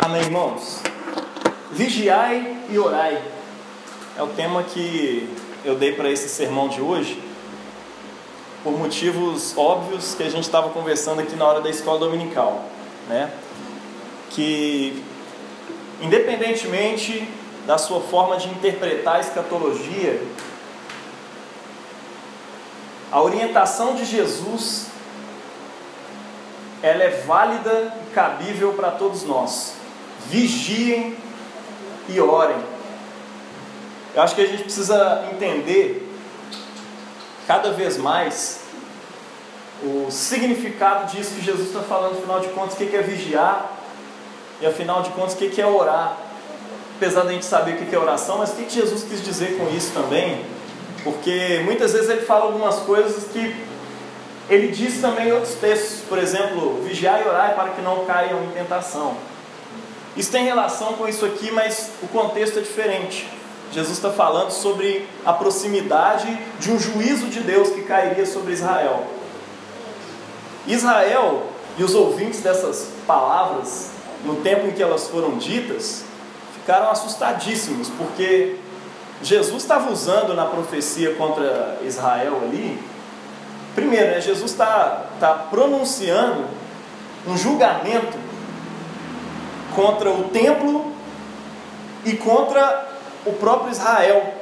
Amém, irmãos? Vigiai e orai. É o tema que eu dei para esse sermão de hoje, por motivos óbvios que a gente estava conversando aqui na hora da escola dominical, né? Que, independentemente da sua forma de interpretar a escatologia, a orientação de Jesus ela é válida e cabível para todos nós. Vigiem e orem. Eu acho que a gente precisa entender cada vez mais o significado disso que Jesus está falando, afinal de contas, o que é vigiar e afinal de contas, o que é orar. Apesar de a gente saber o que é oração, mas o que Jesus quis dizer com isso também? Porque muitas vezes ele fala algumas coisas que ele diz também em outros textos, por exemplo, vigiar e orar para que não caiam em tentação. Isso tem relação com isso aqui, mas o contexto é diferente. Jesus está falando sobre a proximidade de um juízo de Deus que cairia sobre Israel. Israel e os ouvintes dessas palavras, no tempo em que elas foram ditas, ficaram assustadíssimos, porque Jesus estava usando na profecia contra Israel ali Primeiro, né, Jesus está tá pronunciando um julgamento contra o templo e contra o próprio Israel.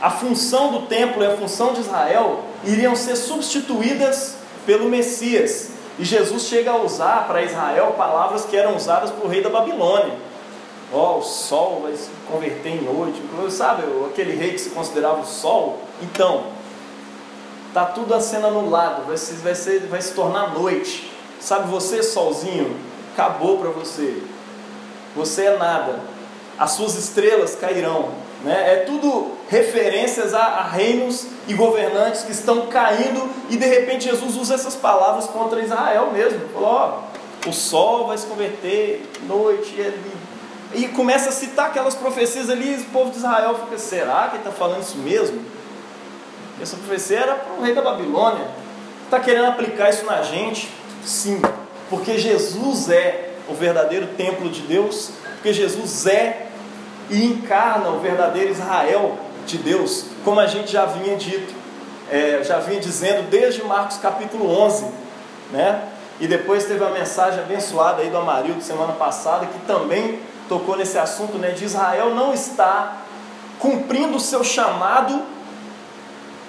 A função do templo e a função de Israel iriam ser substituídas pelo Messias. E Jesus chega a usar para Israel palavras que eram usadas por rei da Babilônia. Ó, oh, o sol vai se converter em noite. Sabe aquele rei que se considerava o sol? Então, Tá tudo sendo anulado, vai se, vai, ser, vai se tornar noite. Sabe, você, solzinho, acabou para você. Você é nada. As suas estrelas cairão. Né? É tudo referências a, a reinos e governantes que estão caindo, e de repente Jesus usa essas palavras contra Israel mesmo. Falou: o sol vai se converter, noite, e, e começa a citar aquelas profecias ali, e o povo de Israel fica: será que ele está falando isso mesmo? Essa profecia era para o rei da Babilônia. Está querendo aplicar isso na gente? Sim, porque Jesus é o verdadeiro templo de Deus, porque Jesus é e encarna o verdadeiro Israel de Deus, como a gente já vinha dito, é, já vinha dizendo desde Marcos capítulo 11, né? E depois teve a mensagem abençoada aí do Amarildo semana passada, que também tocou nesse assunto, né? De Israel não está cumprindo o seu chamado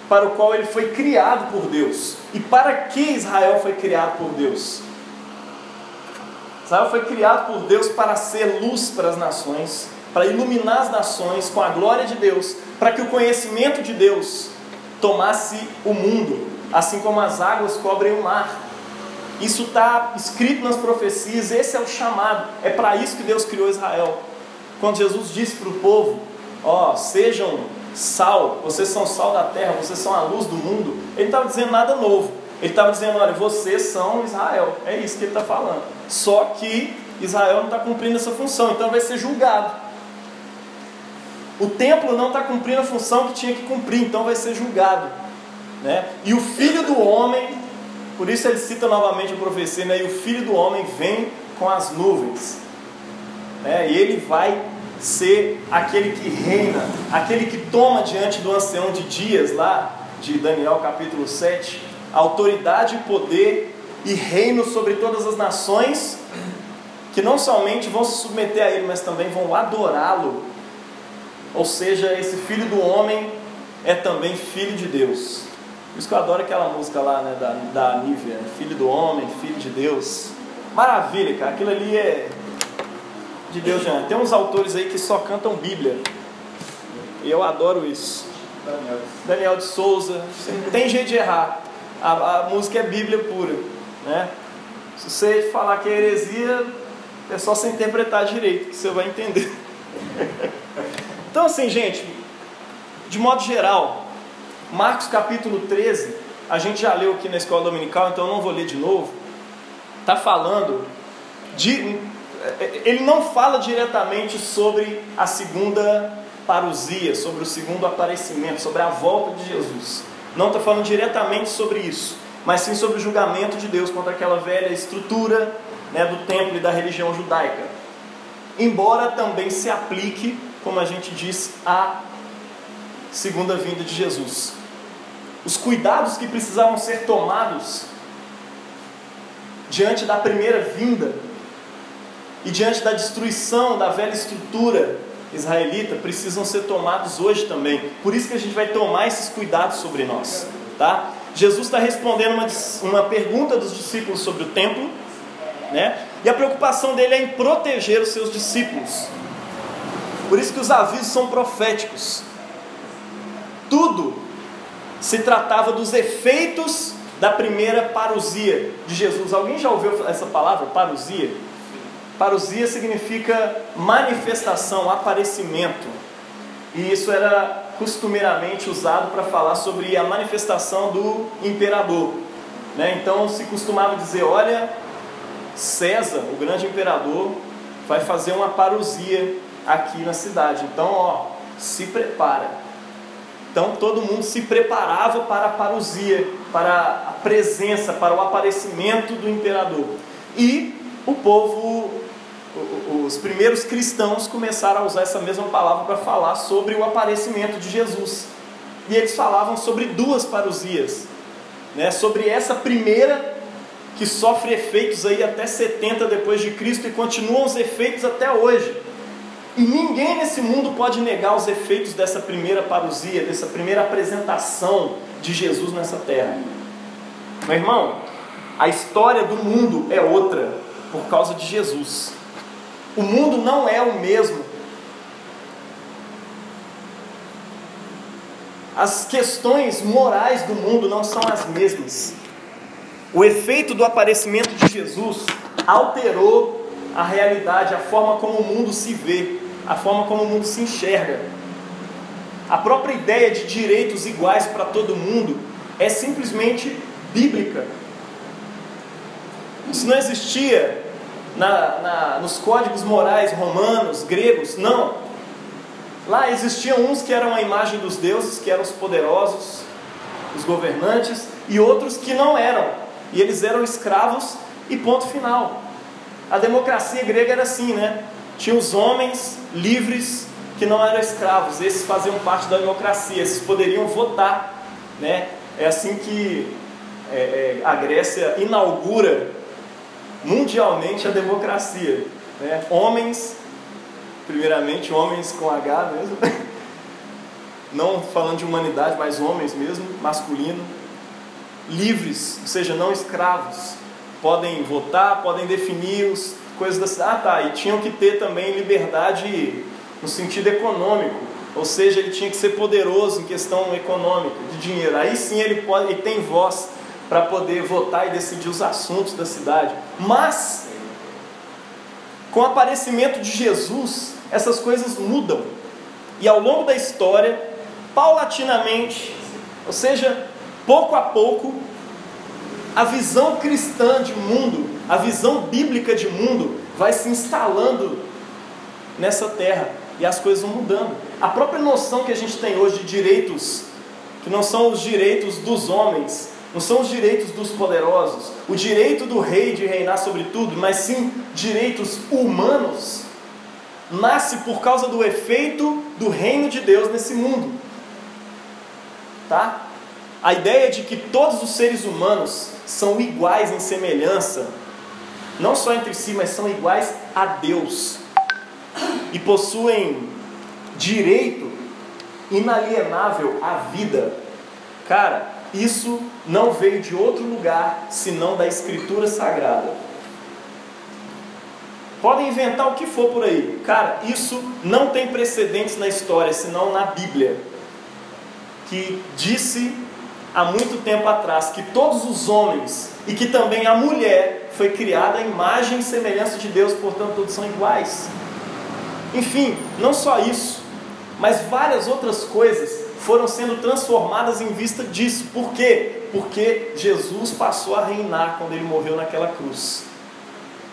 para o qual ele foi criado por Deus. E para que Israel foi criado por Deus? Israel foi criado por Deus para ser luz para as nações, para iluminar as nações com a glória de Deus, para que o conhecimento de Deus tomasse o mundo, assim como as águas cobrem o mar. Isso está escrito nas profecias, esse é o chamado, é para isso que Deus criou Israel. Quando Jesus disse para o povo: Ó, oh, sejam sal, vocês são sal da terra, vocês são a luz do mundo. Ele não estava dizendo nada novo. Ele estava dizendo: olha, vocês são Israel. É isso que ele está falando. Só que Israel não está cumprindo essa função, então vai ser julgado. O templo não está cumprindo a função que tinha que cumprir, então vai ser julgado. Né? E o filho do homem, por isso ele cita novamente a profecia, né? e o filho do homem vem com as nuvens. Né? E ele vai ser aquele que reina, aquele que toma diante do ancião de dias, lá de Daniel capítulo 7, autoridade, poder e reino sobre todas as nações, que não somente vão se submeter a ele, mas também vão adorá-lo. Ou seja, esse filho do homem é também filho de Deus. Por isso que eu adoro aquela música lá né, da, da Nívia, filho do homem, filho de Deus. Maravilha, cara, aquilo ali é de Deus já. Tem uns autores aí que só cantam Bíblia. E eu adoro isso. Daniel, Daniel de Souza. Tem jeito de errar. A, a, música é Bíblia pura. Né? Se você falar que é heresia, é só você interpretar direito, que você vai entender. então, assim, gente, de modo geral, Marcos capítulo 13, a gente já leu aqui na escola dominical, então eu não vou ler de novo. Está falando de ele não fala diretamente sobre a segunda parousia, sobre o segundo aparecimento, sobre a volta de Jesus. Não está falando diretamente sobre isso, mas sim sobre o julgamento de Deus contra aquela velha estrutura né, do templo e da religião judaica. embora também se aplique, como a gente disse, à segunda vinda de Jesus. Os cuidados que precisavam ser tomados diante da primeira vinda e diante da destruição da velha estrutura israelita precisam ser tomados hoje também. Por isso que a gente vai tomar esses cuidados sobre nós, tá? Jesus está respondendo uma, uma pergunta dos discípulos sobre o templo, né? E a preocupação dele é em proteger os seus discípulos. Por isso que os avisos são proféticos. Tudo se tratava dos efeitos da primeira parousia de Jesus. Alguém já ouviu essa palavra, parousia? Parousia significa manifestação, aparecimento. E isso era costumeiramente usado para falar sobre a manifestação do imperador. Né? Então se costumava dizer: olha, César, o grande imperador, vai fazer uma parousia aqui na cidade. Então, ó, se prepara. Então todo mundo se preparava para a parousia, para a presença, para o aparecimento do imperador. E o povo, os primeiros cristãos começaram a usar essa mesma palavra para falar sobre o aparecimento de Jesus. E eles falavam sobre duas parousias, né? sobre essa primeira que sofre efeitos aí até 70 depois de Cristo e continuam os efeitos até hoje. E ninguém nesse mundo pode negar os efeitos dessa primeira parousia, dessa primeira apresentação de Jesus nessa terra. Meu irmão, a história do mundo é outra por causa de Jesus. O mundo não é o mesmo. As questões morais do mundo não são as mesmas. O efeito do aparecimento de Jesus alterou a realidade, a forma como o mundo se vê, a forma como o mundo se enxerga. A própria ideia de direitos iguais para todo mundo é simplesmente bíblica. Isso não existia na, na, nos códigos morais romanos, gregos, não. Lá existiam uns que eram a imagem dos deuses, que eram os poderosos, os governantes, e outros que não eram, e eles eram escravos, e ponto final. A democracia grega era assim, né? Tinha os homens livres que não eram escravos, esses faziam parte da democracia, esses poderiam votar, né? É assim que é, é, a Grécia inaugura mundialmente a democracia. Né? Homens, primeiramente homens com H mesmo, não falando de humanidade, mas homens mesmo, masculino, livres, ou seja, não escravos, podem votar, podem definir as coisas da cidade. Ah, tá, e tinham que ter também liberdade no sentido econômico, ou seja, ele tinha que ser poderoso em questão econômica, de dinheiro. Aí sim ele pode, ele tem voz para poder votar e decidir os assuntos da cidade. Mas, com o aparecimento de Jesus, essas coisas mudam. E ao longo da história, paulatinamente, ou seja, pouco a pouco, a visão cristã de mundo, a visão bíblica de mundo, vai se instalando nessa terra e as coisas vão mudando. A própria noção que a gente tem hoje de direitos, que não são os direitos dos homens, não são os direitos dos poderosos, o direito do rei de reinar sobre tudo, mas sim direitos humanos, nasce por causa do efeito do reino de Deus nesse mundo. Tá? A ideia de que todos os seres humanos são iguais em semelhança, não só entre si, mas são iguais a Deus e possuem direito inalienável à vida. Cara, isso não veio de outro lugar senão da Escritura Sagrada. Podem inventar o que for por aí. Cara, isso não tem precedentes na história, senão na Bíblia. Que disse há muito tempo atrás que todos os homens e que também a mulher foi criada à imagem e semelhança de Deus, portanto todos são iguais. Enfim, não só isso, mas várias outras coisas foram sendo transformadas em vista disso. Por quê? Porque Jesus passou a reinar quando ele morreu naquela cruz.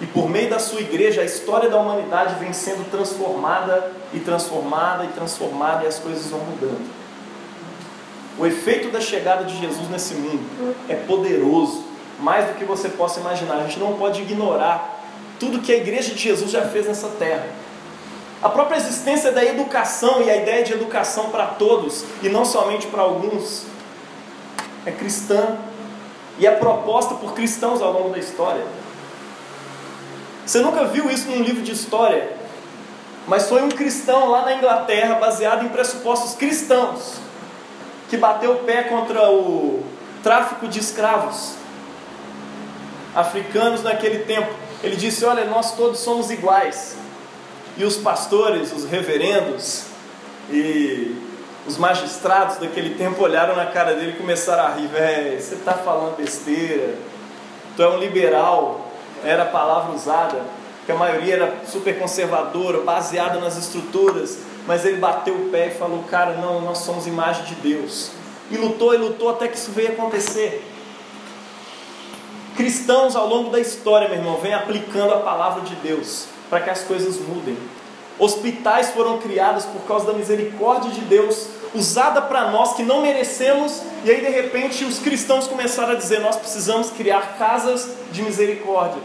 E por meio da sua igreja, a história da humanidade vem sendo transformada e transformada e transformada e as coisas vão mudando. O efeito da chegada de Jesus nesse mundo é poderoso, mais do que você possa imaginar. A gente não pode ignorar tudo que a igreja de Jesus já fez nessa terra. A própria existência da educação e a ideia de educação para todos e não somente para alguns é cristã e é proposta por cristãos ao longo da história. Você nunca viu isso num livro de história, mas foi um cristão lá na Inglaterra, baseado em pressupostos cristãos, que bateu o pé contra o tráfico de escravos africanos naquele tempo. Ele disse: Olha, nós todos somos iguais. E os pastores, os reverendos e os magistrados daquele tempo olharam na cara dele e começaram a rir: Velho, você está falando besteira. Tu é um liberal. Era a palavra usada, que a maioria era super conservadora, baseada nas estruturas. Mas ele bateu o pé e falou: Cara, não, nós somos imagem de Deus. E lutou e lutou até que isso veio acontecer. Cristãos ao longo da história, meu irmão, vêm aplicando a palavra de Deus para que as coisas mudem. Hospitais foram criados por causa da misericórdia de Deus, usada para nós que não merecemos, e aí de repente os cristãos começaram a dizer: nós precisamos criar casas de misericórdia.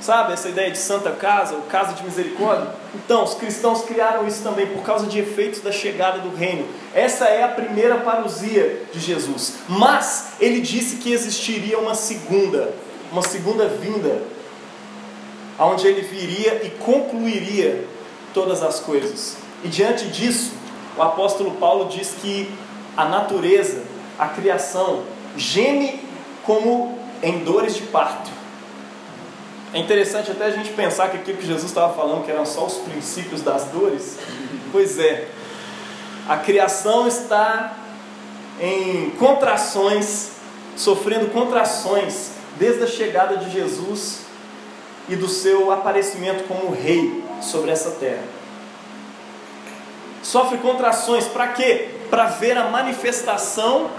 Sabe essa ideia de santa casa, ou casa de misericórdia? Então, os cristãos criaram isso também por causa de efeitos da chegada do reino. Essa é a primeira parousia de Jesus. Mas ele disse que existiria uma segunda, uma segunda vinda, onde ele viria e concluiria todas as coisas. E diante disso, o apóstolo Paulo diz que a natureza, a criação, geme como em dores de parto. É interessante até a gente pensar que aquilo que Jesus estava falando, que eram só os princípios das dores, pois é, a criação está em contrações, sofrendo contrações, desde a chegada de Jesus e do seu aparecimento como rei sobre essa terra. Sofre contrações para quê? Para ver a manifestação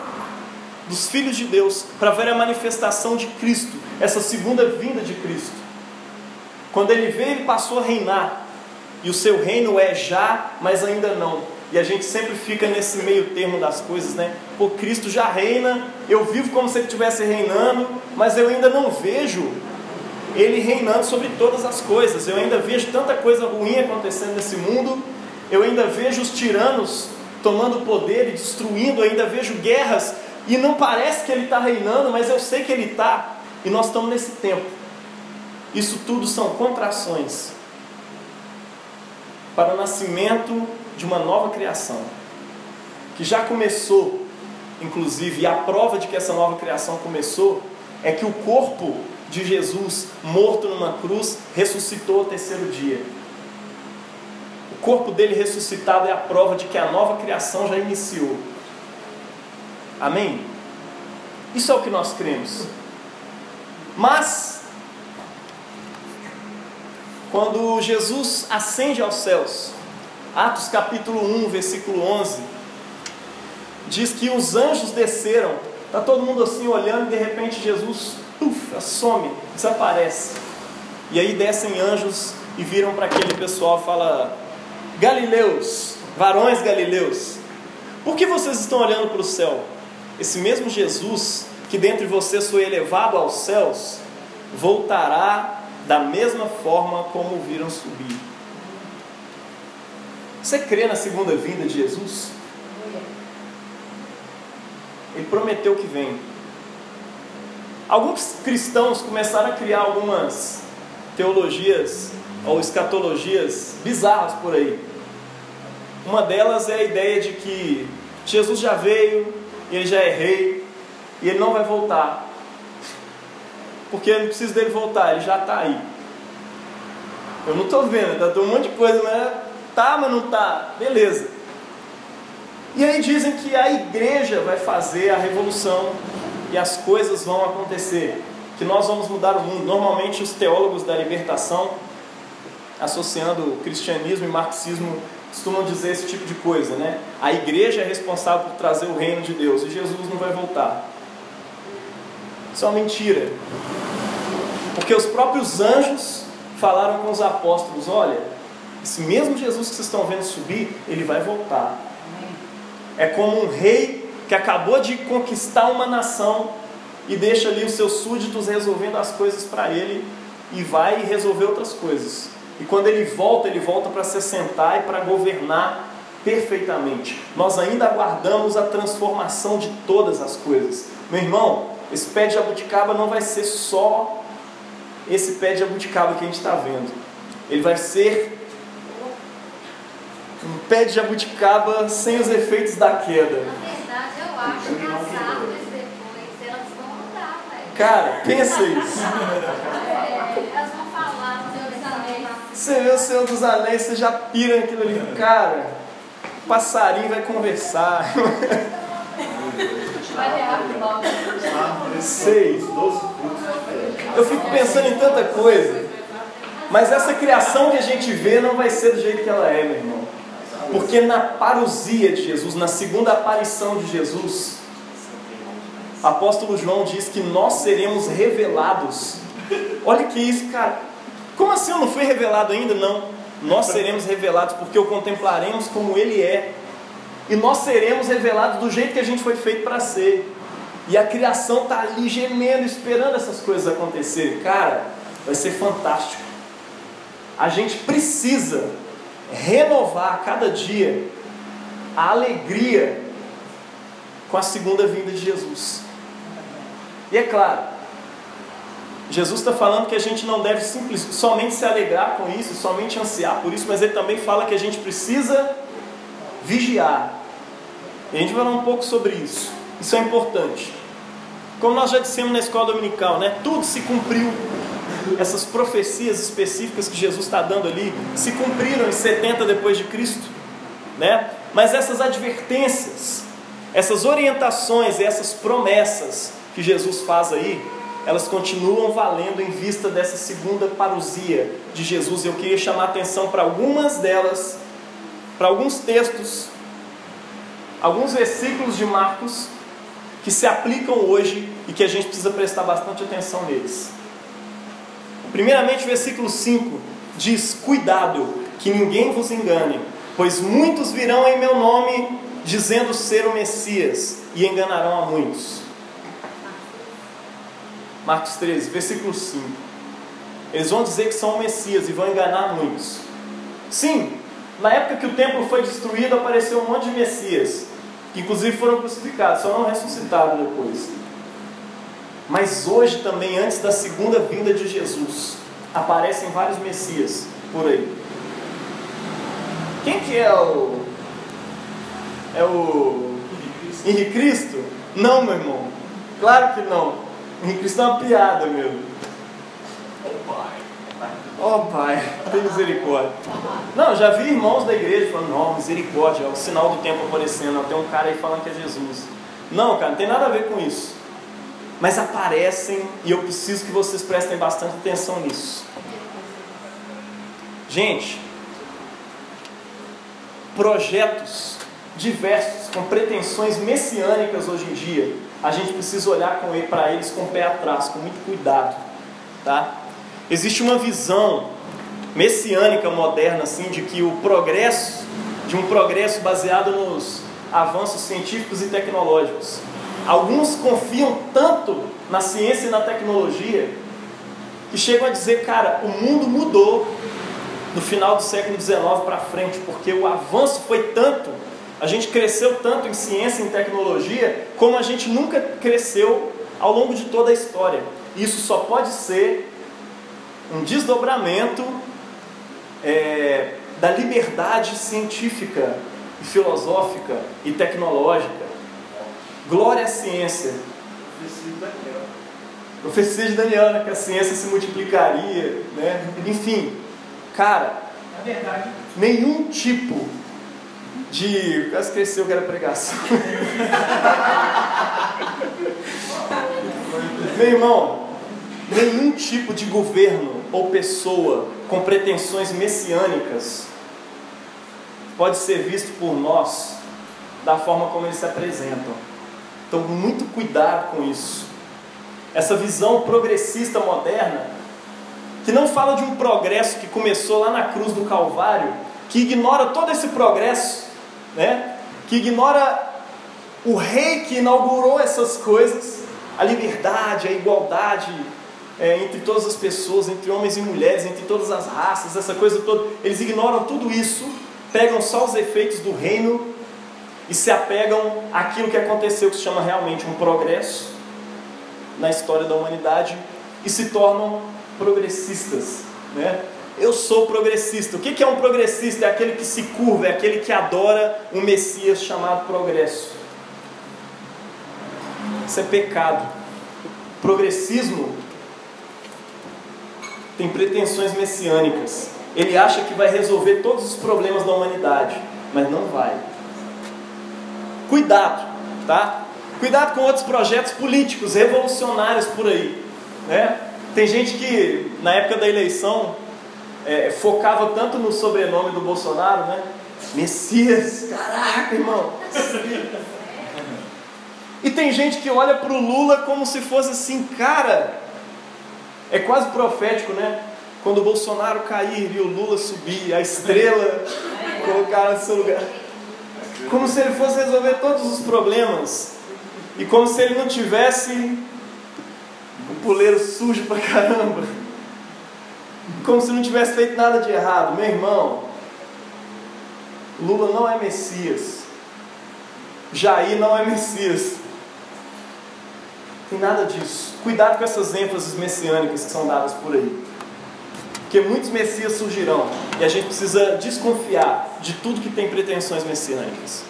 dos filhos de Deus, para ver a manifestação de Cristo, essa segunda vinda de Cristo. Quando ele veio, ele passou a reinar. E o seu reino é já, mas ainda não. E a gente sempre fica nesse meio termo das coisas, né? Pô, Cristo já reina, eu vivo como se ele estivesse reinando, mas eu ainda não vejo ele reinando sobre todas as coisas. Eu ainda vejo tanta coisa ruim acontecendo nesse mundo, eu ainda vejo os tiranos tomando poder e destruindo, eu ainda vejo guerras, e não parece que ele está reinando, mas eu sei que ele está, e nós estamos nesse tempo. Isso tudo são contrações para o nascimento de uma nova criação, que já começou, inclusive, e a prova de que essa nova criação começou é que o corpo de Jesus, morto numa cruz, ressuscitou ao terceiro dia. O corpo dele ressuscitado é a prova de que a nova criação já iniciou. Amém? Isso é o que nós cremos. Mas quando Jesus ascende aos céus, Atos capítulo 1, versículo 11, diz que os anjos desceram, está todo mundo assim olhando e de repente Jesus uf, some, desaparece. E aí descem anjos e viram para aquele pessoal e fala: Galileus, varões galileus, por que vocês estão olhando para o céu? Esse mesmo Jesus que dentre vocês foi elevado aos céus, voltará da mesma forma como o viram subir. Você crê na segunda vinda de Jesus? Ele prometeu que vem. Alguns cristãos começaram a criar algumas teologias ou escatologias bizarras por aí. Uma delas é a ideia de que Jesus já veio, e ele já é rei, e ele não vai voltar porque eu não preciso dele voltar, ele já está aí. Eu não estou vendo, tá um monte de coisa, mas tá, mas não tá, beleza. E aí dizem que a igreja vai fazer a revolução e as coisas vão acontecer, que nós vamos mudar o mundo. Normalmente os teólogos da libertação, associando cristianismo e marxismo, costumam dizer esse tipo de coisa, né? A igreja é responsável por trazer o reino de Deus e Jesus não vai voltar. Isso é uma mentira. Porque os próprios anjos falaram com os apóstolos: olha, esse mesmo Jesus que vocês estão vendo subir, ele vai voltar. É como um rei que acabou de conquistar uma nação e deixa ali os seus súditos resolvendo as coisas para ele e vai resolver outras coisas. E quando ele volta, ele volta para se assentar e para governar perfeitamente. Nós ainda aguardamos a transformação de todas as coisas. Meu irmão, esse pé de jabuticaba não vai ser só esse pé de jabuticaba que a gente está vendo. Ele vai ser um pé de jabuticaba sem os efeitos da queda. Na verdade, eu acho que as árvores depois elas vão andar, velho. Cara, pensa isso. É, elas vão falar no Senhor dos Anéis. Você vê o Senhor dos Anéis, você já pira naquilo ali. Cara, o passarinho vai conversar. Vai ter árvore nova. Sei. Eu fico pensando em tanta coisa. Mas essa criação que a gente vê não vai ser do jeito que ela é, meu irmão. Porque na parousia de Jesus, na segunda aparição de Jesus, apóstolo João diz que nós seremos revelados. Olha que isso, cara. Como assim eu não fui revelado ainda? Não. Nós seremos revelados porque o contemplaremos como ele é. E nós seremos revelados do jeito que a gente foi feito para ser. E a criação está ali gemendo, esperando essas coisas acontecerem. Cara, vai ser fantástico. A gente precisa renovar a cada dia a alegria com a segunda vinda de Jesus. E é claro, Jesus está falando que a gente não deve simples, somente se alegrar com isso, somente ansiar por isso, mas ele também fala que a gente precisa vigiar. E a gente vai falar um pouco sobre isso. Isso é importante. Como nós já dissemos na escola dominical, né? Tudo se cumpriu. Essas profecias específicas que Jesus está dando ali se cumpriram em 70 depois de Cristo, né? Mas essas advertências, essas orientações, essas promessas que Jesus faz aí, elas continuam valendo em vista dessa segunda parousia de Jesus. Eu queria chamar a atenção para algumas delas, para alguns textos, alguns versículos de Marcos que se aplicam hoje e que a gente precisa prestar bastante atenção neles. Primeiramente, o versículo 5 diz: Cuidado, que ninguém vos engane, pois muitos virão em meu nome, dizendo ser o Messias, e enganarão a muitos. Marcos 13, versículo 5. Eles vão dizer que são o Messias e vão enganar muitos. Sim, na época que o templo foi destruído, apareceu um monte de Messias, que inclusive foram crucificados, só não ressuscitaram depois. Mas hoje também, antes da segunda vinda de Jesus, aparecem vários Messias por aí. Quem que é o. É o. Henrique Cristo? Não, meu irmão. Claro que não. Henrique Cristo é uma piada, meu. Oh pai, tem misericórdia. Não, já vi irmãos da igreja falando, não, misericórdia, é o sinal do tempo aparecendo. Tem um cara aí falando que é Jesus. Não, cara, não tem nada a ver com isso. Mas aparecem e eu preciso que vocês prestem bastante atenção nisso. Gente, projetos diversos com pretensões messiânicas hoje em dia, a gente precisa olhar para eles com o pé atrás, com muito cuidado, tá? Existe uma visão messiânica moderna assim de que o progresso, de um progresso baseado nos avanços científicos e tecnológicos. Alguns confiam tanto na ciência e na tecnologia que chegam a dizer, cara, o mundo mudou no final do século XIX para frente, porque o avanço foi tanto, a gente cresceu tanto em ciência e em tecnologia, como a gente nunca cresceu ao longo de toda a história. Isso só pode ser um desdobramento é, da liberdade científica filosófica e tecnológica. Glória à ciência. Profecia de Daniel, né, que a ciência se multiplicaria, né? Enfim, cara, nenhum tipo de. Quase esqueceu que era pregação. Meu irmão, nenhum tipo de governo ou pessoa com pretensões messiânicas pode ser visto por nós da forma como eles se apresentam. Então, muito cuidado com isso. Essa visão progressista moderna, que não fala de um progresso que começou lá na cruz do Calvário, que ignora todo esse progresso, né? que ignora o rei que inaugurou essas coisas, a liberdade, a igualdade, é, entre todas as pessoas, entre homens e mulheres, entre todas as raças, essa coisa toda. Eles ignoram tudo isso, pegam só os efeitos do reino e se apegam àquilo que aconteceu, que se chama realmente um progresso na história da humanidade, e se tornam progressistas. Né? Eu sou progressista. O que é um progressista? É aquele que se curva, é aquele que adora um Messias chamado progresso. Isso é pecado. Progressismo tem pretensões messiânicas. Ele acha que vai resolver todos os problemas da humanidade, mas não vai. Cuidado, tá? Cuidado com outros projetos políticos revolucionários por aí, né? Tem gente que na época da eleição é, focava tanto no sobrenome do Bolsonaro, né? Messias, caraca, irmão. E tem gente que olha para o Lula como se fosse assim, cara, é quase profético, né? Quando o Bolsonaro cair e o Lula subir, a estrela colocar no seu lugar. Como se ele fosse resolver todos os problemas. E como se ele não tivesse um puleiro sujo pra caramba. Como se não tivesse feito nada de errado. Meu irmão, Lula não é Messias. Jair não é Messias. Tem nada disso. Cuidado com essas ênfases messiânicas que são dadas por aí. Porque muitos messias surgirão e a gente precisa desconfiar de tudo que tem pretensões messiânicas.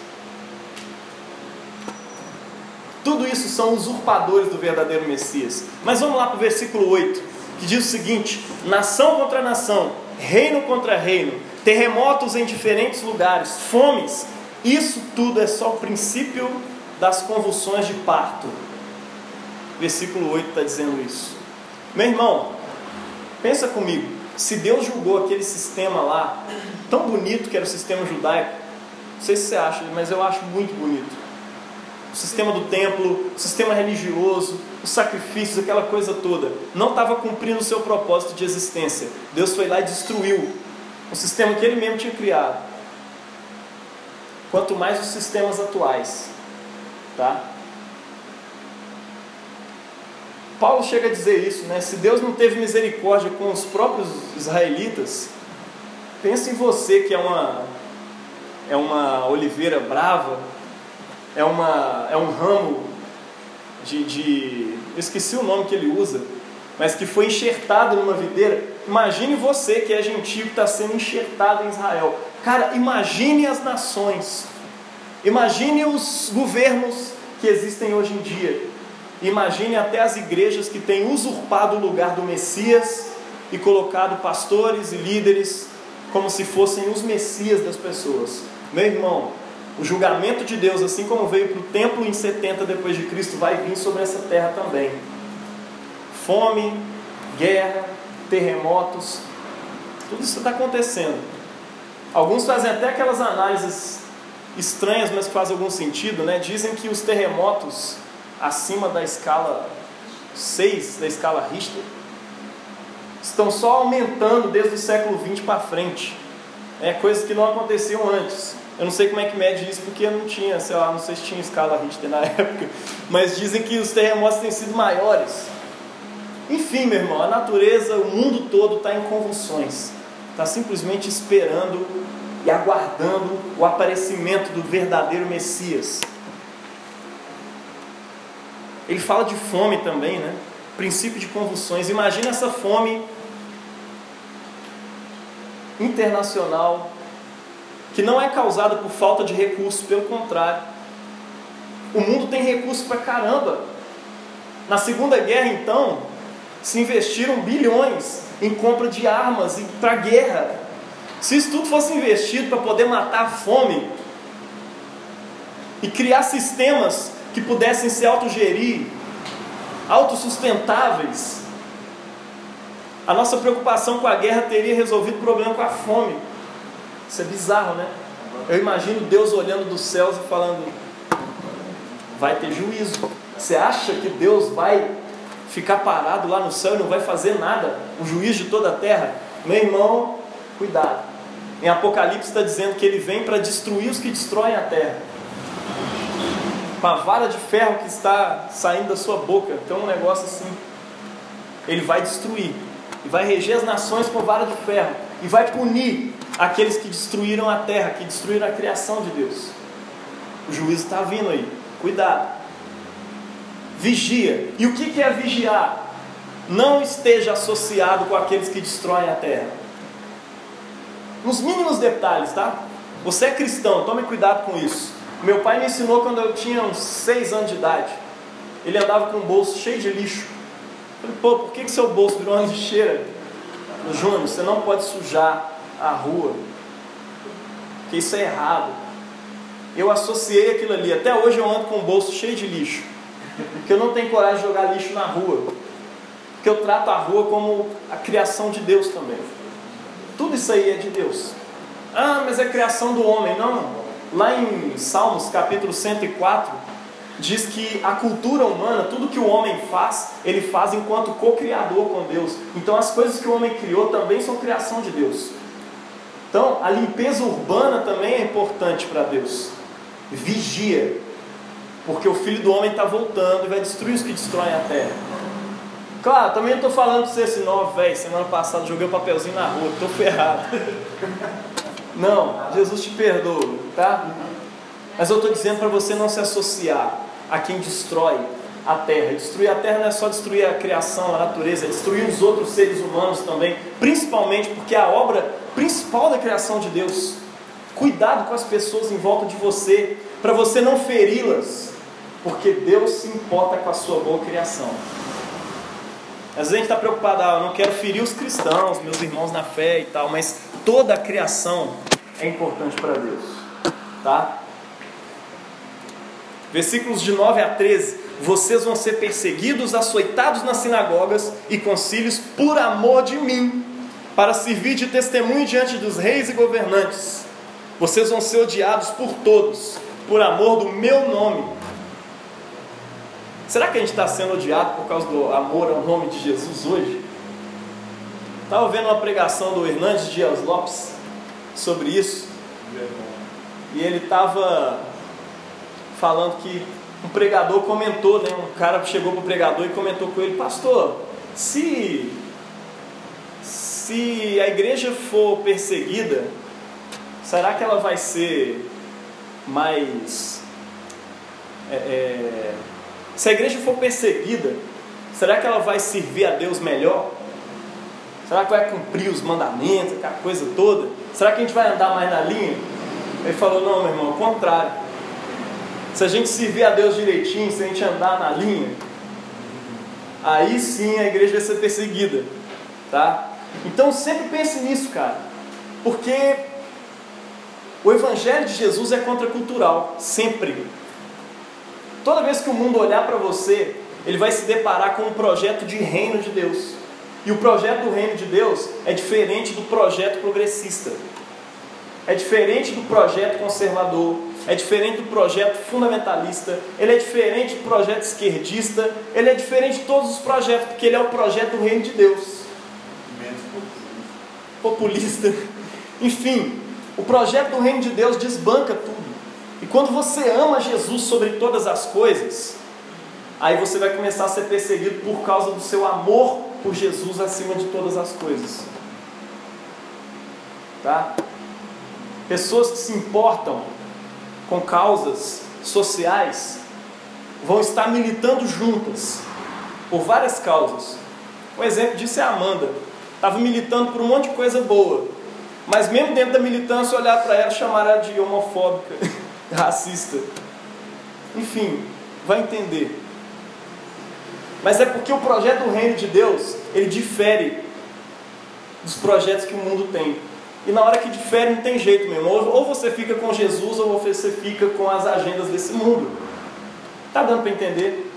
Tudo isso são usurpadores do verdadeiro Messias. Mas vamos lá para o versículo 8, que diz o seguinte: nação contra nação, reino contra reino, terremotos em diferentes lugares, fomes, isso tudo é só o princípio das convulsões de parto. Versículo 8 está dizendo isso. Meu irmão, pensa comigo. Se Deus julgou aquele sistema lá, tão bonito que era o sistema judaico, não sei se você acha, mas eu acho muito bonito. O sistema do templo, o sistema religioso, os sacrifícios, aquela coisa toda, não estava cumprindo o seu propósito de existência. Deus foi lá e destruiu o sistema que ele mesmo tinha criado. Quanto mais os sistemas atuais, tá? Paulo chega a dizer isso, né? Se Deus não teve misericórdia com os próprios israelitas, pense em você que é uma é uma oliveira brava, é uma é um ramo de, de esqueci o nome que ele usa, mas que foi enxertado numa videira. Imagine você que é gentil que está sendo enxertado em Israel. Cara, imagine as nações, imagine os governos que existem hoje em dia Imagine até as igrejas que têm usurpado o lugar do Messias e colocado pastores e líderes como se fossem os Messias das pessoas. Meu irmão, o julgamento de Deus, assim como veio para o templo em 70 depois de Cristo, vai vir sobre essa terra também. Fome, guerra, terremotos, tudo isso está acontecendo. Alguns fazem até aquelas análises estranhas, mas que fazem algum sentido, né? Dizem que os terremotos acima da escala 6, da escala Richter, estão só aumentando desde o século 20 para frente. É coisas que não aconteciam antes. Eu não sei como é que mede isso porque não tinha, sei lá, não sei se tinha escala Richter na época, mas dizem que os terremotos têm sido maiores. Enfim, meu irmão, a natureza, o mundo todo está em convulsões, está simplesmente esperando e aguardando o aparecimento do verdadeiro Messias. Ele fala de fome também, né? Princípio de convulsões. Imagina essa fome internacional que não é causada por falta de recursos, pelo contrário. O mundo tem recursos para caramba. Na Segunda Guerra, então, se investiram bilhões em compra de armas e para guerra. Se isso tudo fosse investido para poder matar a fome e criar sistemas que pudessem se autogerir, autossustentáveis. A nossa preocupação com a guerra teria resolvido o problema com a fome. Isso é bizarro, né? Eu imagino Deus olhando dos céus e falando: vai ter juízo. Você acha que Deus vai ficar parado lá no céu e não vai fazer nada? O juiz de toda a terra? Meu irmão, cuidado. Em Apocalipse está dizendo que ele vem para destruir os que destroem a terra com a vara de ferro que está saindo da sua boca. Então, um negócio assim. ele vai destruir, e vai reger as nações com vara de ferro, e vai punir aqueles que destruíram a terra, que destruíram a criação de Deus. O juízo está vindo aí, cuidado. Vigia. E o que é vigiar? Não esteja associado com aqueles que destroem a terra. Nos mínimos detalhes, tá? Você é cristão, tome cuidado com isso. Meu pai me ensinou quando eu tinha uns 6 anos de idade. Ele andava com um bolso cheio de lixo. Eu falei, pô, por que, que seu bolso virou uma lixeira? Júnior, você não pode sujar a rua, porque isso é errado. Eu associei aquilo ali. Até hoje eu ando com um bolso cheio de lixo, porque eu não tenho coragem de jogar lixo na rua, porque eu trato a rua como a criação de Deus também. Tudo isso aí é de Deus. Ah, mas é criação do homem. Não. Lá em Salmos capítulo 104, diz que a cultura humana, tudo que o homem faz, ele faz enquanto co-criador com Deus. Então as coisas que o homem criou também são criação de Deus. Então a limpeza urbana também é importante para Deus. Vigia, porque o filho do homem está voltando e vai destruir os que destroem a terra. Claro, também não estou falando para você assim, não, velho, semana passada joguei um papelzinho na rua, estou ferrado. Não, Jesus te perdoa, tá? Mas eu estou dizendo para você não se associar a quem destrói a terra. Destruir a terra não é só destruir a criação, a natureza, é destruir os outros seres humanos também, principalmente porque é a obra principal da criação de Deus. Cuidado com as pessoas em volta de você, para você não feri-las, porque Deus se importa com a sua boa criação. Às vezes a gente está preocupado, ah, eu não quero ferir os cristãos, meus irmãos na fé e tal, mas toda a criação é importante para Deus, tá? Versículos de 9 a 13: Vocês vão ser perseguidos, açoitados nas sinagogas e concílios por amor de mim, para servir de testemunho diante dos reis e governantes. Vocês vão ser odiados por todos, por amor do meu nome. Será que a gente está sendo odiado por causa do amor ao nome de Jesus hoje? Estava vendo uma pregação do Hernandes Dias Lopes sobre isso. E ele estava falando que um pregador comentou, né? Um cara chegou para o pregador e comentou com ele, pastor, se se a igreja for perseguida, será que ela vai ser mais é, é, se a igreja for perseguida, será que ela vai servir a Deus melhor? Será que vai cumprir os mandamentos, aquela coisa toda? Será que a gente vai andar mais na linha? Ele falou: Não, meu irmão, ao contrário. Se a gente servir a Deus direitinho, se a gente andar na linha, aí sim a igreja vai ser perseguida, tá? Então sempre pense nisso, cara, porque o Evangelho de Jesus é contracultural, sempre. Toda vez que o mundo olhar para você, ele vai se deparar com um projeto de reino de Deus. E o projeto do reino de Deus é diferente do projeto progressista. É diferente do projeto conservador, é diferente do projeto fundamentalista, ele é diferente do projeto esquerdista, ele é diferente de todos os projetos, porque ele é o projeto do reino de Deus. Populista. Enfim, o projeto do reino de Deus desbanca tudo. E quando você ama Jesus sobre todas as coisas, aí você vai começar a ser perseguido por causa do seu amor por Jesus acima de todas as coisas. Tá? Pessoas que se importam com causas sociais vão estar militando juntas por várias causas. Um exemplo disso é a Amanda. Estava militando por um monte de coisa boa. Mas mesmo dentro da militância, olhar para ela e chamar ela de homofóbica, racista. Enfim, vai entender. Mas é porque o projeto do reino de Deus, ele difere dos projetos que o mundo tem. E na hora que difere não tem jeito mesmo. Ou você fica com Jesus ou você fica com as agendas desse mundo. Tá dando para entender?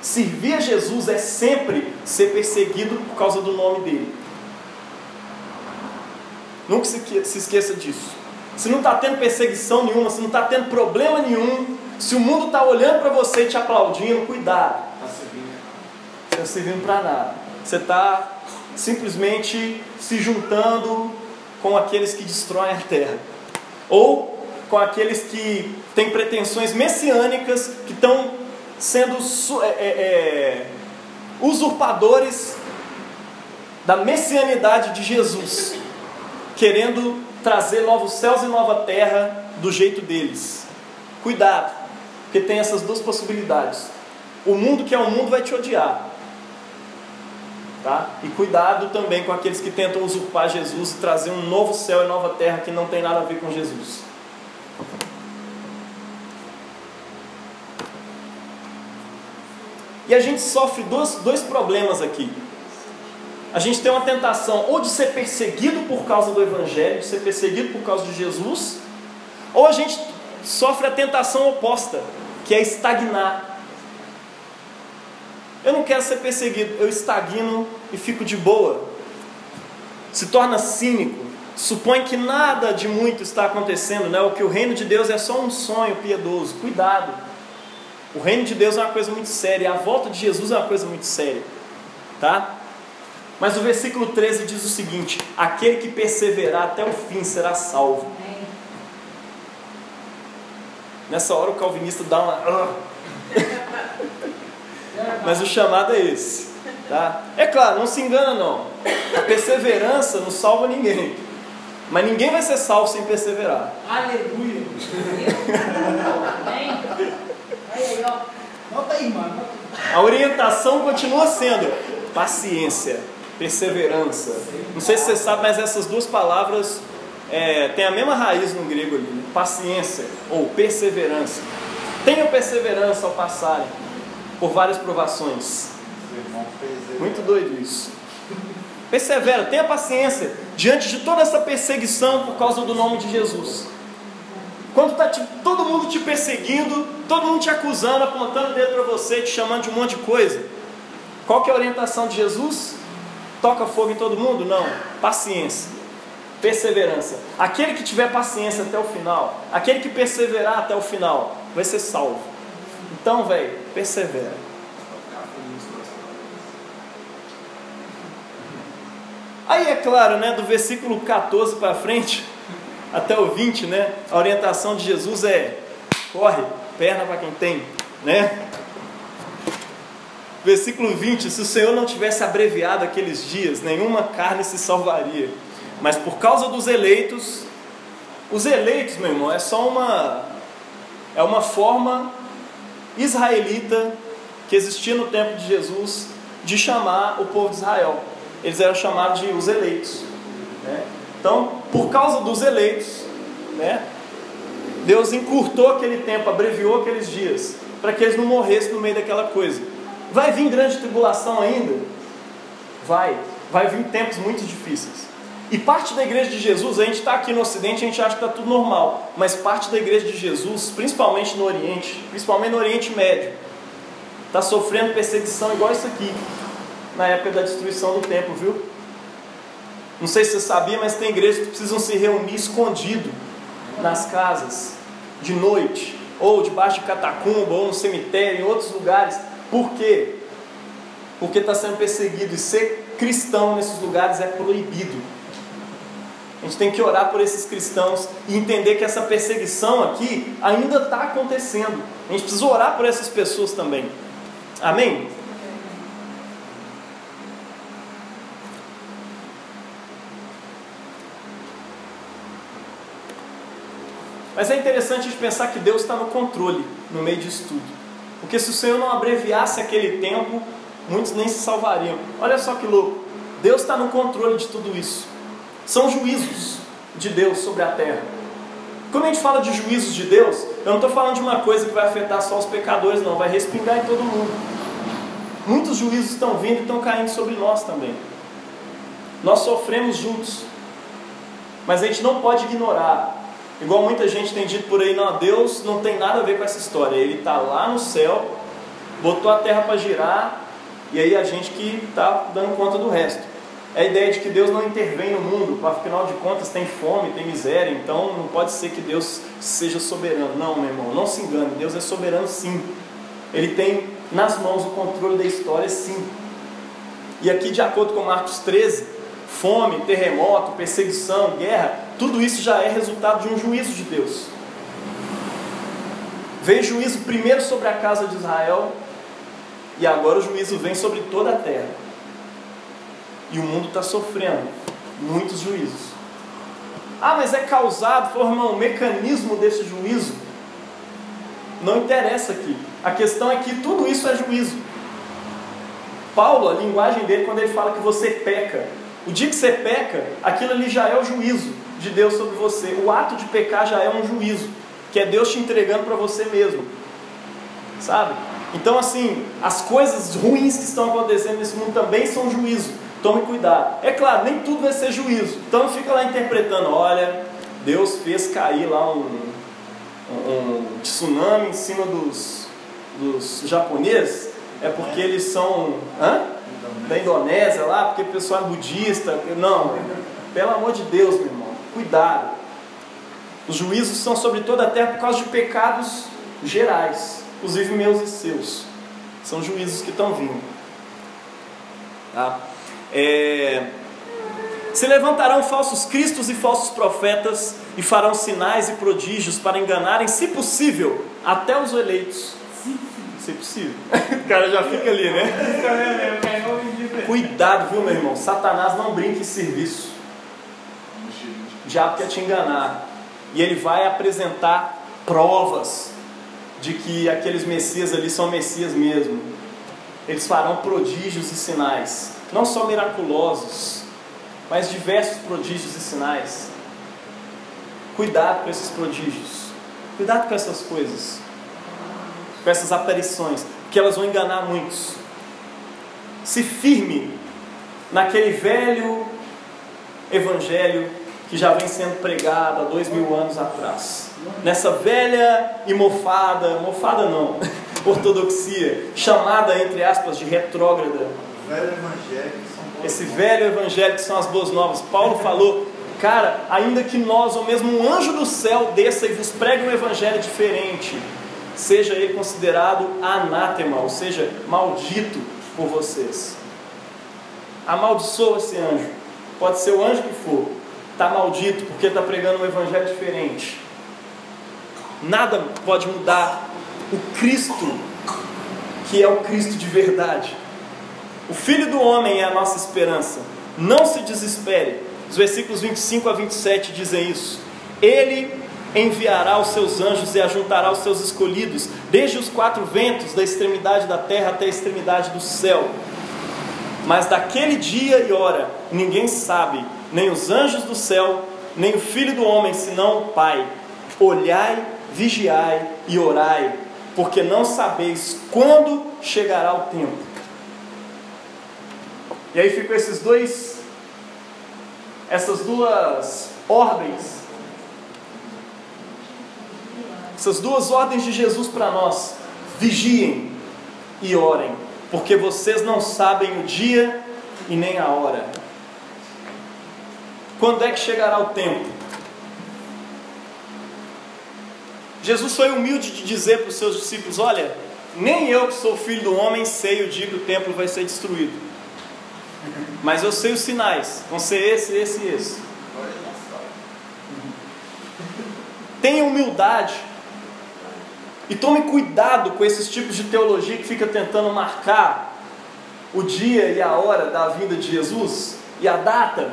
Servir a Jesus é sempre ser perseguido por causa do nome dele. Nunca se esqueça disso. Se não está tendo perseguição nenhuma, se não está tendo problema nenhum, se o mundo está olhando para você e te aplaudindo, cuidado. Está servindo. Você está servindo para nada. Você está simplesmente se juntando com aqueles que destroem a terra, ou com aqueles que têm pretensões messiânicas, que estão sendo é, é, é, usurpadores da messianidade de Jesus, querendo trazer novos céus e nova terra do jeito deles. Cuidado, porque tem essas duas possibilidades. O mundo que é o mundo vai te odiar. Tá? E cuidado também com aqueles que tentam usurpar Jesus e trazer um novo céu e nova terra que não tem nada a ver com Jesus. E a gente sofre dois, dois problemas aqui. A gente tem uma tentação ou de ser perseguido por causa do Evangelho, de ser perseguido por causa de Jesus, ou a gente sofre a tentação oposta, que é estagnar. Eu não quero ser perseguido, eu estagno e fico de boa. Se torna cínico, supõe que nada de muito está acontecendo, né? o que o reino de Deus é só um sonho piedoso. Cuidado! O reino de Deus é uma coisa muito séria, a volta de Jesus é uma coisa muito séria, tá? Mas o versículo 13 diz o seguinte: aquele que perseverar até o fim será salvo. Nessa hora o calvinista dá uma. Mas o chamado é esse. Tá? É claro, não se engana não. A perseverança não salva ninguém. Mas ninguém vai ser salvo sem perseverar. Aleluia. Aí, ó. Nota aí, mano. A orientação continua sendo paciência, perseverança. Não sei se você sabe, mas essas duas palavras é, têm a mesma raiz no grego ali: paciência ou perseverança. Tenham perseverança ao passarem por várias provações. Muito doido isso. Persevera, tenha paciência diante de toda essa perseguição por causa do nome de Jesus. Quando está todo mundo te perseguindo, todo mundo te acusando, apontando o dedo para você, te chamando de um monte de coisa. Qual que é a orientação de Jesus? Toca fogo em todo mundo? Não. Paciência. Perseverança. Aquele que tiver paciência até o final, aquele que perseverar até o final, vai ser salvo. Então, velho, persevera. Aí é claro, né, do versículo 14 para frente, até o 20, né? A orientação de Jesus é: corre, perna para quem tem, né? Versículo 20: Se o Senhor não tivesse abreviado aqueles dias, nenhuma carne se salvaria. Mas por causa dos eleitos, os eleitos, meu irmão, é só uma é uma forma israelita que existia no tempo de Jesus de chamar o povo de Israel. Eles eram chamados de os eleitos. Né? Então, por causa dos eleitos, né, Deus encurtou aquele tempo, abreviou aqueles dias, para que eles não morressem no meio daquela coisa. Vai vir grande tribulação ainda? Vai. Vai vir tempos muito difíceis. E parte da igreja de Jesus, a gente está aqui no Ocidente, a gente acha que está tudo normal. Mas parte da igreja de Jesus, principalmente no Oriente, principalmente no Oriente Médio, está sofrendo perseguição igual isso aqui, na época da destruição do templo, viu? Não sei se você sabia, mas tem igrejas que precisam se reunir escondido nas casas, de noite, ou debaixo de catacumba, ou no cemitério, em outros lugares. Por quê? Porque está sendo perseguido e ser cristão nesses lugares é proibido. A gente tem que orar por esses cristãos e entender que essa perseguição aqui ainda está acontecendo. A gente precisa orar por essas pessoas também. Amém? Mas é interessante a gente pensar que Deus está no controle no meio disso tudo. Porque se o Senhor não abreviasse aquele tempo, muitos nem se salvariam. Olha só que louco. Deus está no controle de tudo isso. São juízos de Deus sobre a terra. Quando a gente fala de juízos de Deus, eu não estou falando de uma coisa que vai afetar só os pecadores, não, vai respingar em todo mundo. Muitos juízos estão vindo e estão caindo sobre nós também. Nós sofremos juntos, mas a gente não pode ignorar Igual muita gente tem dito por aí, não, Deus não tem nada a ver com essa história. Ele está lá no céu, botou a terra para girar, e aí a gente que está dando conta do resto. É a ideia de que Deus não intervém no mundo, afinal de contas tem fome, tem miséria, então não pode ser que Deus seja soberano. Não, meu irmão, não se engane, Deus é soberano sim. Ele tem nas mãos o controle da história sim. E aqui, de acordo com Marcos 13, fome, terremoto, perseguição, guerra, tudo isso já é resultado de um juízo de Deus. Veio juízo primeiro sobre a casa de Israel, e agora o juízo vem sobre toda a terra. E o mundo está sofrendo muitos juízos. Ah, mas é causado, irmão, o mecanismo desse juízo. Não interessa aqui. A questão é que tudo isso é juízo. Paulo, a linguagem dele, quando ele fala que você peca, o dia que você peca, aquilo ali já é o juízo de Deus sobre você. O ato de pecar já é um juízo, que é Deus te entregando para você mesmo. Sabe? Então, assim, as coisas ruins que estão acontecendo nesse mundo também são juízo. Tome cuidado. É claro, nem tudo vai ser juízo. Então, fica lá interpretando: olha, Deus fez cair lá um, um, tsunami em cima dos, dos japoneses. É porque eles são. Hã? Da Indonésia lá, porque o pessoal é budista. Não, pelo amor de Deus, meu irmão, cuidado. Os juízos são sobre toda a terra por causa de pecados gerais inclusive meus e seus. São juízos que estão vindo. Tá? É... Se levantarão falsos cristos e falsos profetas e farão sinais e prodígios para enganarem, se possível, até os eleitos. Se possível. o cara já fica ali, né? Cuidado, viu, meu irmão? Satanás não brinca em serviço. O diabo quer te enganar. E ele vai apresentar provas de que aqueles Messias ali são Messias mesmo. Eles farão prodígios e sinais, não só miraculosos, mas diversos prodígios e sinais. Cuidado com esses prodígios, cuidado com essas coisas, com essas aparições, porque elas vão enganar muitos. Se firme naquele velho evangelho que já vem sendo pregado há dois mil anos atrás nessa velha e mofada, mofada não, ortodoxia, chamada entre aspas de retrógrada. Velho Esse velho evangelho que são as boas novas. Paulo falou, cara, ainda que nós, ou mesmo um anjo do céu, desça e vos pregue um evangelho diferente, seja ele considerado anátema, ou seja, maldito por vocês. Amaldiçoa esse anjo. Pode ser o anjo que for. Está maldito porque está pregando um evangelho diferente. Nada pode mudar o Cristo, que é o Cristo de verdade. O Filho do Homem é a nossa esperança. Não se desespere. Os versículos 25 a 27 dizem isso. Ele enviará os seus anjos e ajuntará os seus escolhidos, desde os quatro ventos, da extremidade da terra até a extremidade do céu. Mas daquele dia e hora ninguém sabe, nem os anjos do céu, nem o filho do homem, senão o Pai. Olhai vigiai e orai, porque não sabeis quando chegará o tempo. E aí ficam esses dois, essas duas ordens, essas duas ordens de Jesus para nós: vigiem e orem, porque vocês não sabem o dia e nem a hora. Quando é que chegará o tempo? Jesus foi humilde de dizer para os seus discípulos: Olha, nem eu que sou filho do homem sei o dia que o templo vai ser destruído. Mas eu sei os sinais, vão ser esse, esse e esse. Tenha humildade e tome cuidado com esses tipos de teologia que fica tentando marcar o dia e a hora da vinda de Jesus e a data.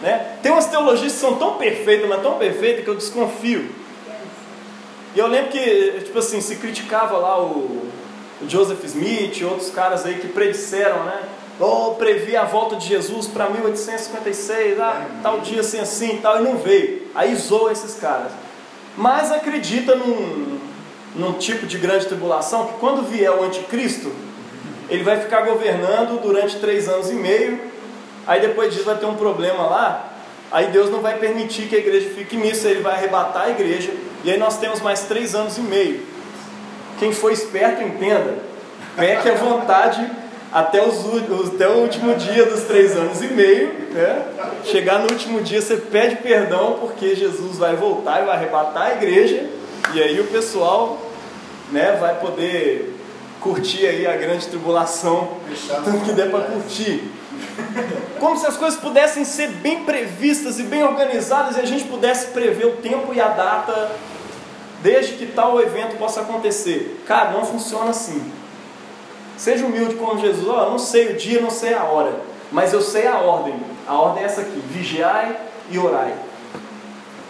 Né? Tem umas teologias que são tão perfeitas, mas tão perfeitas que eu desconfio. E eu lembro que, tipo assim, se criticava lá o, o Joseph Smith e outros caras aí que predisseram, né? Oh, previa a volta de Jesus para 1856, ah, tal dia assim assim tal, e não veio. Aí zoa esses caras. Mas acredita num, num tipo de grande tribulação que quando vier o anticristo, ele vai ficar governando durante três anos e meio. Aí depois disso vai ter um problema lá. Aí Deus não vai permitir que a igreja fique nisso, ele vai arrebatar a igreja e aí nós temos mais três anos e meio. Quem for esperto, entenda. Peque a vontade até, os, até o último dia dos três anos e meio. Né? Chegar no último dia, você pede perdão, porque Jesus vai voltar e vai arrebatar a igreja. E aí o pessoal né, vai poder curtir aí a grande tribulação, tanto que der para curtir. Como se as coisas pudessem ser bem previstas e bem organizadas e a gente pudesse prever o tempo e a data desde que tal evento possa acontecer. Cara, não funciona assim. Seja humilde como Jesus, ó, oh, não sei o dia, não sei a hora, mas eu sei a ordem. A ordem é essa aqui: vigiai e orai.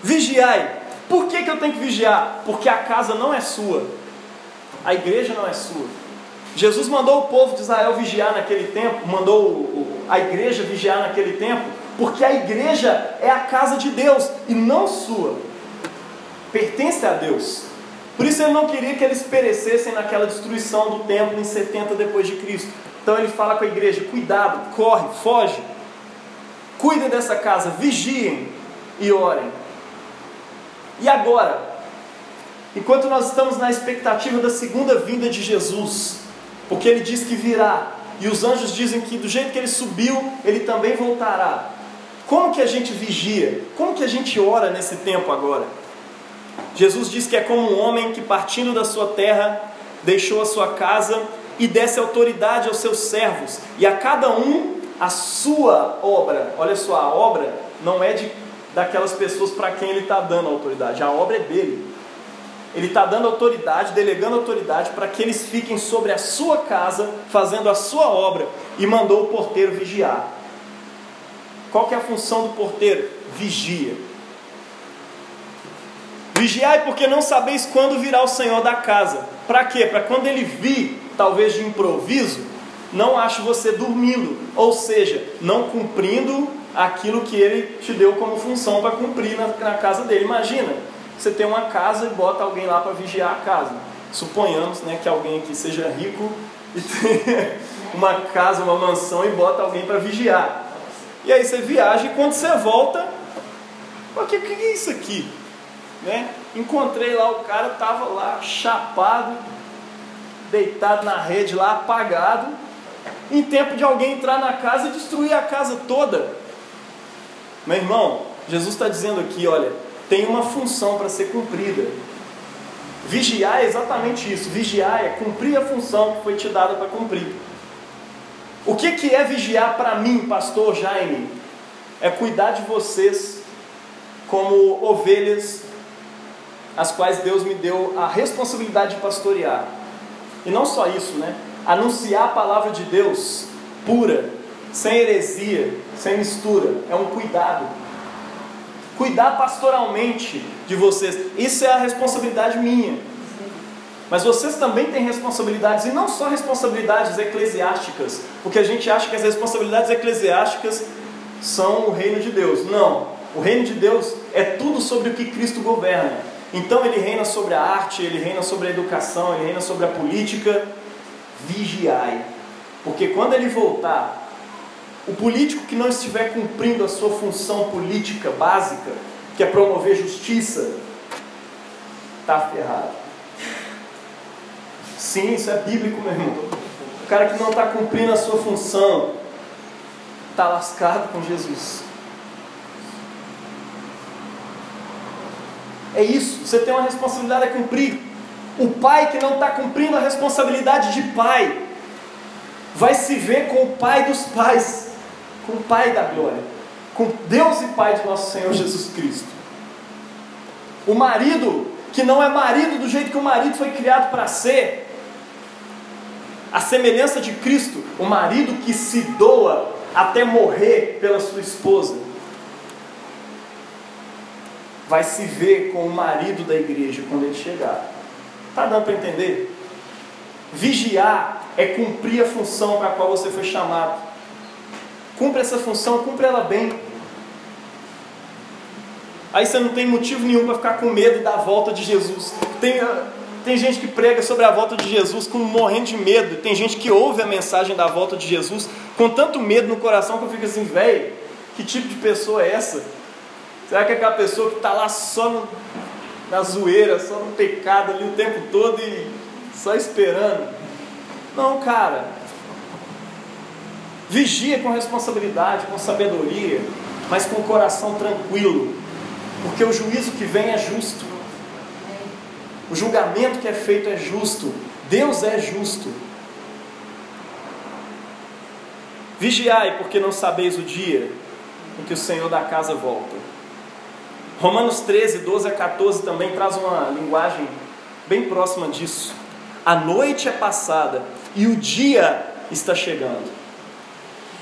Vigiai. Por que, que eu tenho que vigiar? Porque a casa não é sua, a igreja não é sua. Jesus mandou o povo de Israel vigiar naquele tempo, mandou a igreja vigiar naquele tempo, porque a igreja é a casa de Deus e não sua. Pertence a Deus. Por isso ele não queria que eles perecessem naquela destruição do templo em 70 depois de Cristo. Então ele fala com a igreja: cuidado, corre, foge. Cuidem dessa casa, vigiem e orem. E agora, enquanto nós estamos na expectativa da segunda vinda de Jesus, porque ele diz que virá, e os anjos dizem que do jeito que ele subiu, ele também voltará. Como que a gente vigia? Como que a gente ora nesse tempo agora? Jesus diz que é como um homem que partindo da sua terra deixou a sua casa e desse autoridade aos seus servos, e a cada um a sua obra. Olha só, a obra não é de daquelas pessoas para quem ele está dando autoridade, a obra é dele. Ele está dando autoridade, delegando autoridade para que eles fiquem sobre a sua casa, fazendo a sua obra, e mandou o porteiro vigiar. Qual que é a função do porteiro? Vigia. Vigiai porque não sabeis quando virá o Senhor da casa. Para quê? Para quando ele vir, talvez de improviso, não ache você dormindo, ou seja, não cumprindo aquilo que ele te deu como função para cumprir na, na casa dele. Imagina, você tem uma casa e bota alguém lá para vigiar a casa. Suponhamos né, que alguém aqui seja rico e tenha uma casa, uma mansão e bota alguém para vigiar. E aí você viaja e quando você volta, o que, que é isso aqui? Né? Encontrei lá o cara, estava lá chapado, deitado na rede lá, apagado, em tempo de alguém entrar na casa e destruir a casa toda. Meu irmão, Jesus está dizendo aqui, olha, tem uma função para ser cumprida. Vigiar é exatamente isso. Vigiar é cumprir a função que foi te dada para cumprir. O que, que é vigiar para mim, pastor Jaime? É cuidar de vocês como ovelhas, as quais Deus me deu a responsabilidade de pastorear. E não só isso, né? Anunciar a palavra de Deus pura, sem heresia, sem mistura. É um cuidado cuidar pastoralmente de vocês. Isso é a responsabilidade minha. Mas vocês também têm responsabilidades, e não só responsabilidades eclesiásticas, porque a gente acha que as responsabilidades eclesiásticas são o reino de Deus. Não, o reino de Deus é tudo sobre o que Cristo governa. Então ele reina sobre a arte, ele reina sobre a educação, ele reina sobre a política. Vigiai, porque quando ele voltar, o político que não estiver cumprindo a sua função política básica, que é promover justiça, está ferrado. Sim, isso é bíblico, meu irmão. O cara que não está cumprindo a sua função está lascado com Jesus. É isso, você tem uma responsabilidade a cumprir. O pai que não está cumprindo a responsabilidade de pai vai se ver com o pai dos pais com o Pai da glória, com Deus e Pai de nosso Senhor Jesus Cristo. O marido que não é marido do jeito que o marido foi criado para ser, a semelhança de Cristo, o marido que se doa até morrer pela sua esposa, vai se ver com o marido da igreja quando ele chegar. Está dando para entender? Vigiar é cumprir a função para a qual você foi chamado. Cumpre essa função, cumpre ela bem. Aí você não tem motivo nenhum para ficar com medo da volta de Jesus. Tem, ah, tem gente que prega sobre a volta de Jesus com morrendo de medo. Tem gente que ouve a mensagem da volta de Jesus com tanto medo no coração que eu fico assim, velho, que tipo de pessoa é essa? Será que é aquela pessoa que está lá só no, na zoeira, só no pecado ali o tempo todo e só esperando? Não, cara. Vigia com responsabilidade, com sabedoria, mas com o coração tranquilo, porque o juízo que vem é justo, o julgamento que é feito é justo, Deus é justo. Vigiai, porque não sabeis o dia em que o Senhor da casa volta. Romanos 13, 12 a 14 também traz uma linguagem bem próxima disso. A noite é passada e o dia está chegando.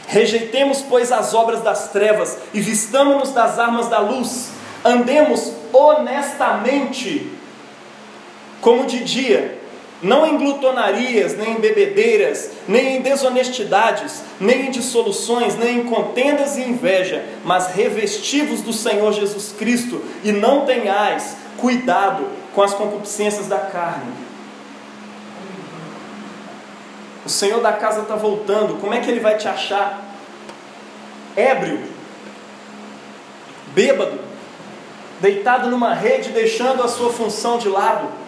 Rejeitemos, pois, as obras das trevas e vistamos-nos das armas da luz. Andemos honestamente, como de dia, não em glutonarias, nem em bebedeiras, nem em desonestidades, nem em dissoluções, nem em contendas e inveja, mas revestivos do Senhor Jesus Cristo e não tenhais cuidado com as concupiscências da carne. O Senhor da casa está voltando, como é que ele vai te achar? Ébrio, bêbado, deitado numa rede, deixando a sua função de lado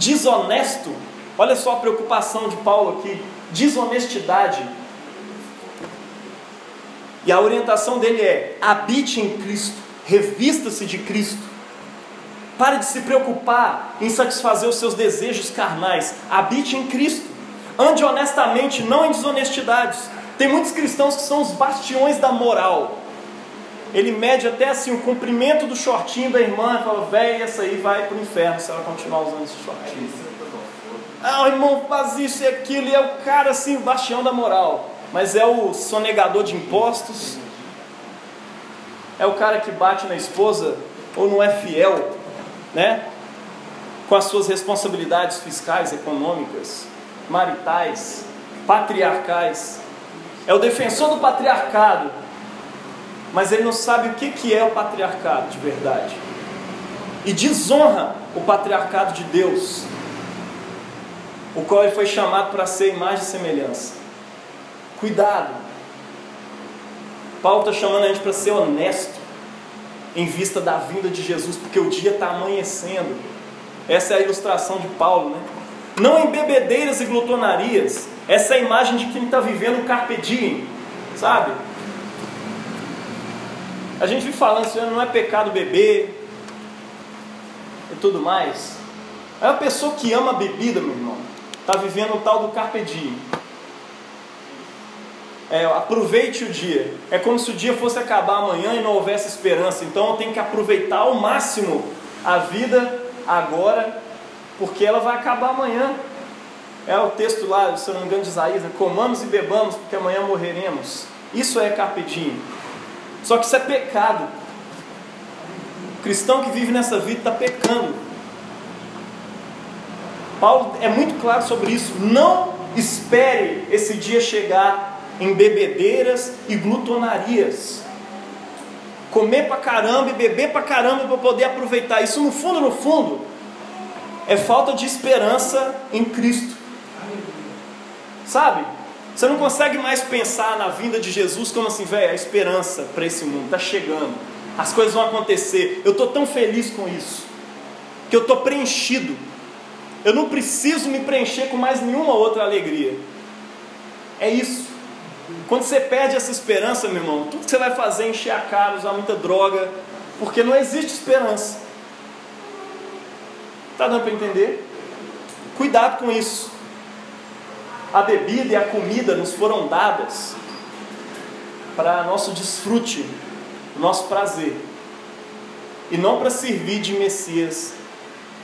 desonesto. Olha só a preocupação de Paulo aqui: desonestidade. E a orientação dele é: habite em Cristo, revista-se de Cristo. Pare de se preocupar em satisfazer os seus desejos carnais. Habite em Cristo. Ande honestamente, não em desonestidades. Tem muitos cristãos que são os bastiões da moral. Ele mede até assim o comprimento do shortinho da irmã e fala, velho, essa aí vai para o inferno se ela continuar usando esse shortinho. Ah, o irmão faz isso e aquilo, e é o cara assim, o bastião da moral. Mas é o sonegador de impostos, é o cara que bate na esposa ou não é fiel, né? Com as suas responsabilidades fiscais, econômicas, maritais, patriarcais. É o defensor do patriarcado, mas ele não sabe o que, é o patriarcado de verdade. E desonra o patriarcado de Deus, o qual ele foi chamado para ser imagem e semelhança. Cuidado. Paulo está chamando a gente para ser honesto em vista da vinda de Jesus, porque o dia está amanhecendo. Essa é a ilustração de Paulo, né? Não em bebedeiras e glutonarias. Essa é a imagem de quem está vivendo o carpe diem, sabe? A gente vive falando assim, não é pecado beber e tudo mais. É a pessoa que ama a bebida, meu irmão, está vivendo o tal do carpe diem. É, aproveite o dia. É como se o dia fosse acabar amanhã e não houvesse esperança. Então eu tenho que aproveitar ao máximo a vida agora, porque ela vai acabar amanhã. É o texto lá, se eu não me engano, de Isaías: né? comamos e bebamos, porque amanhã morreremos. Isso é carpe diem. Só que isso é pecado. O cristão que vive nessa vida está pecando. Paulo é muito claro sobre isso. Não espere esse dia chegar em bebedeiras e glutonarias. Comer pra caramba e beber pra caramba para poder aproveitar. Isso no fundo, no fundo, é falta de esperança em Cristo. Sabe? Você não consegue mais pensar na vinda de Jesus como assim, velho, a esperança para esse mundo está chegando, as coisas vão acontecer. Eu estou tão feliz com isso, que eu estou preenchido. Eu não preciso me preencher com mais nenhuma outra alegria. É isso. Quando você perde essa esperança, meu irmão, tudo que você vai fazer é encher a cara, usar muita droga, porque não existe esperança. Está dando para entender? Cuidado com isso a bebida e a comida nos foram dadas para nosso desfrute, nosso prazer, e não para servir de Messias,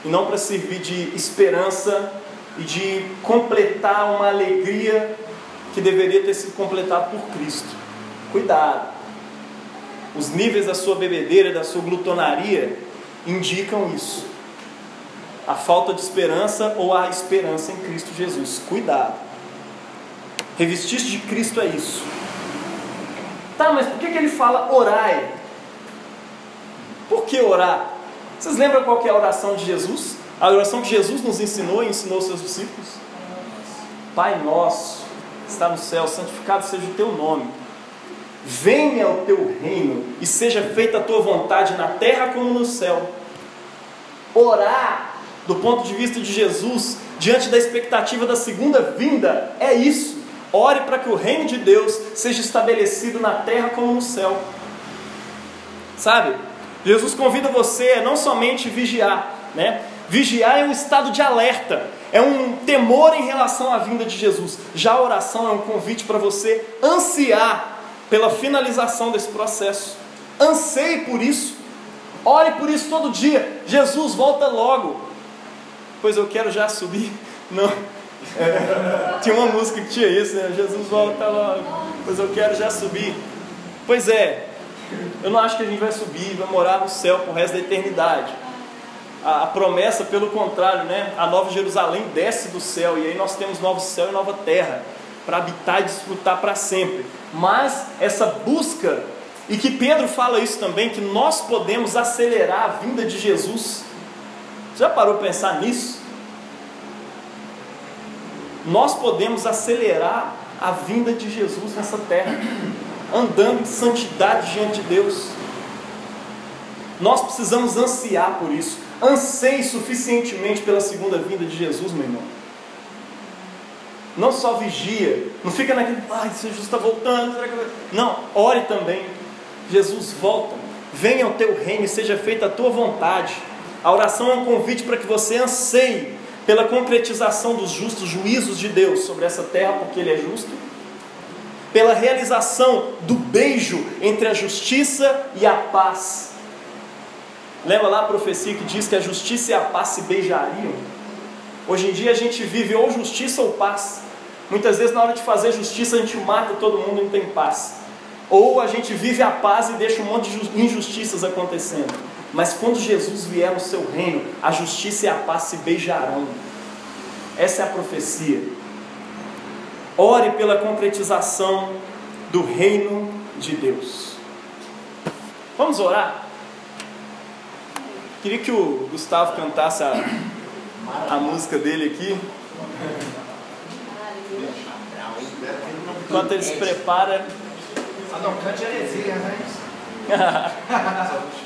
e não para servir de esperança e de completar uma alegria que deveria ter sido completada por Cristo. Cuidado! Os níveis da sua bebedeira, da sua glutonaria indicam isso. A falta de esperança ou a esperança em Cristo Jesus. Cuidado! Revestir-se de Cristo é isso. Tá, mas por que, que ele fala orai? Por que orar? Vocês lembram qual é a oração de Jesus? A oração que Jesus nos ensinou e ensinou seus discípulos? Pai nosso, está no céu, santificado seja o teu nome. Venha o teu reino e seja feita a tua vontade na terra como no céu. Orar, do ponto de vista de Jesus, diante da expectativa da segunda vinda, é isso. Ore para que o reino de Deus seja estabelecido na terra como no céu. Sabe? Jesus convida você a não somente vigiar, né? Vigiar é um estado de alerta, é um temor em relação à vinda de Jesus. Já a oração é um convite para você ansiar pela finalização desse processo. Anseie por isso. Ore por isso todo dia. Jesus volta logo. Pois eu quero já subir. Não, É, tinha uma música que tinha isso, né? Jesus volta logo, pois eu quero já subir. Pois é, eu não acho que a gente vai subir, vai morar no céu pro resto da eternidade. A, a promessa, pelo contrário, né? A nova Jerusalém desce do céu e aí nós temos novo céu e nova terra para habitar e desfrutar para sempre. Mas essa busca, e que Pedro fala isso também, que nós podemos acelerar a vinda de Jesus. Já parou para pensar nisso? Nós podemos acelerar a vinda de Jesus nessa terra, andando em santidade diante de Deus. Nós precisamos ansiar por isso. Anseie suficientemente pela segunda vinda de Jesus, meu irmão. Não só vigia, não fica naquele, ai, Jesus está voltando. Não, ore também. Jesus volta, venha ao teu reino e seja feita a tua vontade. A oração é um convite para que você anseie pela concretização dos justos juízos de Deus sobre essa terra, porque Ele é justo, pela realização do beijo entre a justiça e a paz. Lembra lá a profecia que diz que a justiça e a paz se beijariam? Hoje em dia a gente vive ou justiça ou paz. Muitas vezes, na hora de fazer justiça, a gente mata todo mundo e não tem paz. Ou a gente vive a paz e deixa um monte de injustiças acontecendo. Mas quando Jesus vier no seu reino, a justiça e a paz se beijarão. Essa é a profecia. Ore pela concretização do reino de Deus. Vamos orar? Queria que o Gustavo cantasse a, a música dele aqui. Enquanto ele se prepara. Ah, não, cante heresia, né?